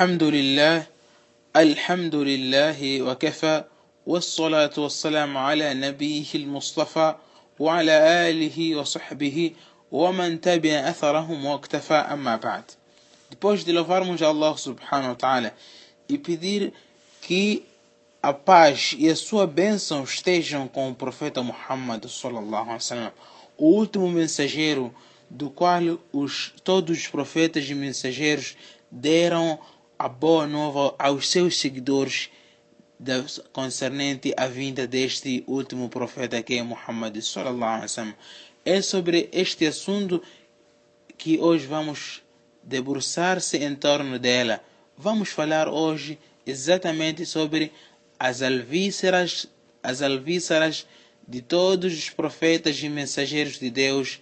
الحمد لله الحمد لله وكفى والصلاة والسلام على نبيه المصطفى وعلى آله وصحبه ومن تبع أثرهم واكتفى أما بعد Depois de louvarmos Allah subhanahu wa ta'ala e pedir que a paz e a sua bênção estejam com o profeta Muhammad sallallahu alaihi wasallam, o último mensageiro do qual os, todos os profetas e mensageiros deram a boa nova aos seus seguidores concernente à vinda deste último profeta que é Muhammad sallallahu alaihi. É sobre este assunto que hoje vamos debruçar-se em torno dela. Vamos falar hoje exatamente sobre as alvíceras, as alvíceras de todos os profetas e mensageiros de Deus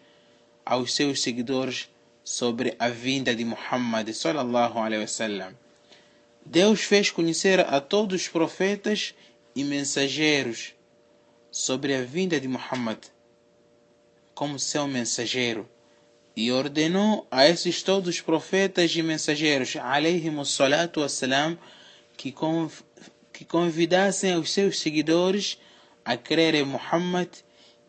aos seus seguidores sobre a vinda de Muhammad sallallahu alaihi wasallam. Deus fez conhecer a todos os profetas e mensageiros sobre a vinda de Muhammad como seu mensageiro e ordenou a esses todos os profetas e mensageiros salatu wassalam que, que convidassem os seus seguidores a crer em Muhammad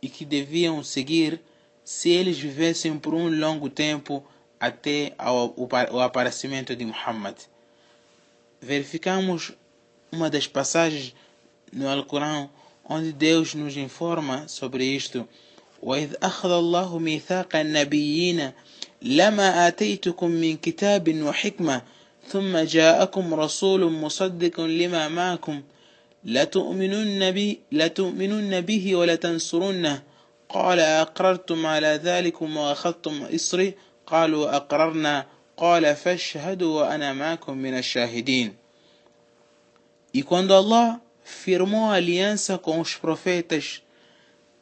e que deviam seguir se eles vivessem por um longo tempo até o aparecimento de Muhammad. Verificamos uma das passagens no Alcorão onde Deus nos informa sobre isto. وإذ أخذ الله ميثاق النبيين لما آتيتكم من كتاب وحكمة ثم جاءكم رسول مصدق لما معكم لتؤمنن به, ولتنصرنه قال أقررتم على ذلكم وأخذتم إصري قالوا أقررنا قال فاشهدوا وأنا معكم من الشاهدين E quando Allah firmou a aliança com os profetas,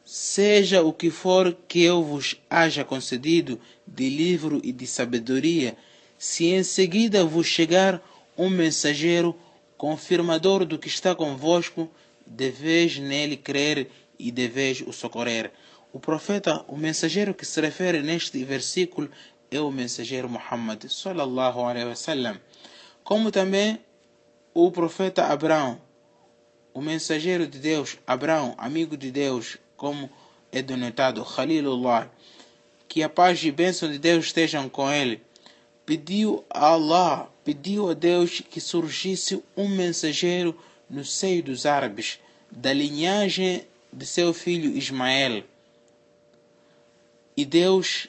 seja o que for que eu vos haja concedido de livro e de sabedoria, se em seguida vos chegar um mensageiro confirmador do que está convosco, deveis nele crer e deveis o socorrer. O profeta, o mensageiro que se refere neste versículo é o mensageiro Muhammad sallallahu alaihi wasallam, como também o profeta Abraão, o mensageiro de Deus, Abraão, amigo de Deus, como é denotado Khalilullah, que a paz e bênção de Deus estejam com ele, pediu a Allah, pediu a Deus que surgisse um mensageiro no seio dos árabes, da linhagem de seu filho Ismael. E Deus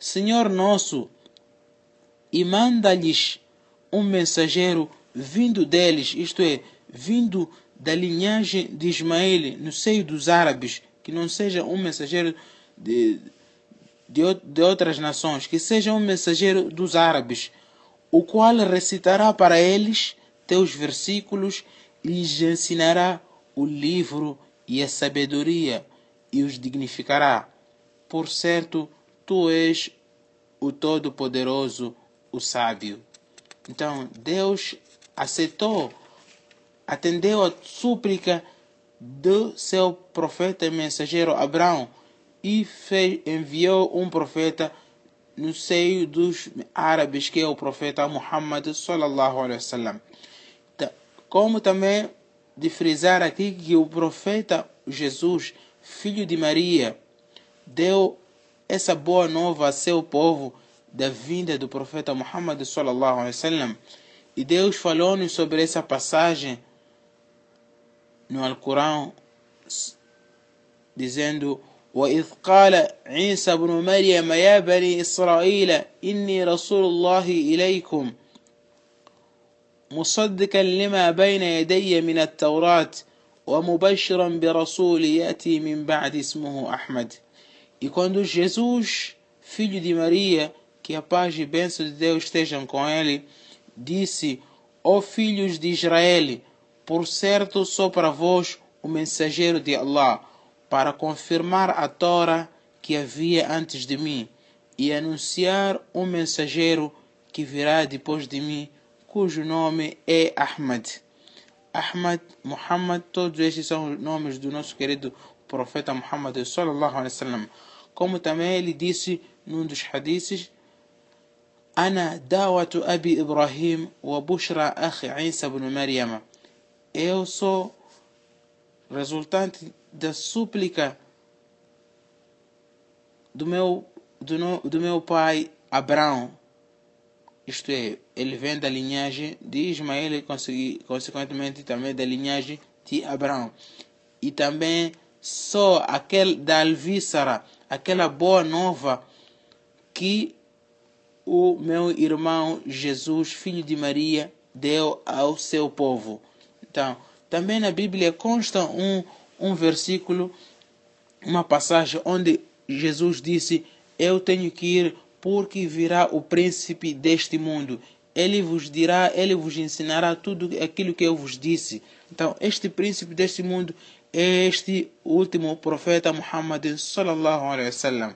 Senhor nosso, e manda-lhes um mensageiro vindo deles, isto é, vindo da linhagem de Ismael no seio dos árabes, que não seja um mensageiro de, de, de outras nações, que seja um mensageiro dos árabes, o qual recitará para eles teus versículos e lhes ensinará o livro e a sabedoria e os dignificará. Por certo, tu és o Todo-Poderoso, o Sábio. Então, Deus aceitou, atendeu a súplica do seu profeta e mensageiro Abraão e fez, enviou um profeta no seio dos árabes, que é o profeta Muhammad sallallahu alaihi wasallam. Como também de frisar aqui que o profeta Jesus, filho de Maria, deu essa boa nova a seu povo da vinda do profeta Muhammad sallallahu alaihi wasallam. E Deus falou-nos sobre essa passagem no Alcorão, dizendo: وإذ قال عيسى بن مريم يا بني إسرائيل إني رسول الله إليكم مصدقا لما بين يدي من التوراة ومبشرا برسول يأتي من بعد اسمه أحمد E quando Jesus, filho de Maria, que a paz e bênção de Deus estejam com ele, disse: Ó oh filhos de Israel, por certo sou para vós o mensageiro de Allah, para confirmar a Torá que havia antes de mim e anunciar um mensageiro que virá depois de mim, cujo nome é Ahmad. Ahmad, Muhammad, todos estes são os nomes do nosso querido profeta Muhammad sallallahu alaihi wasallam. Como também ele disse num dos hadiths, Ana dawatu Abi Ibrahim wa bushra akhi Isa ibn Maryam. Eu sou resultante da súplica do meu, do, no, do meu pai Abraão. Isto é, ele vem da linhagem de Ismael e consequentemente também da linhagem de Abraão. E também sou aquele da Alvíssara aquela boa nova que o meu irmão Jesus, filho de Maria, deu ao seu povo. Então, também na Bíblia consta um, um versículo, uma passagem onde Jesus disse: Eu tenho que ir porque virá o príncipe deste mundo. Ele vos dirá, ele vos ensinará tudo aquilo que eu vos disse. Então, este príncipe deste mundo este último profeta Muhammad sallallahu alaihi wasallam.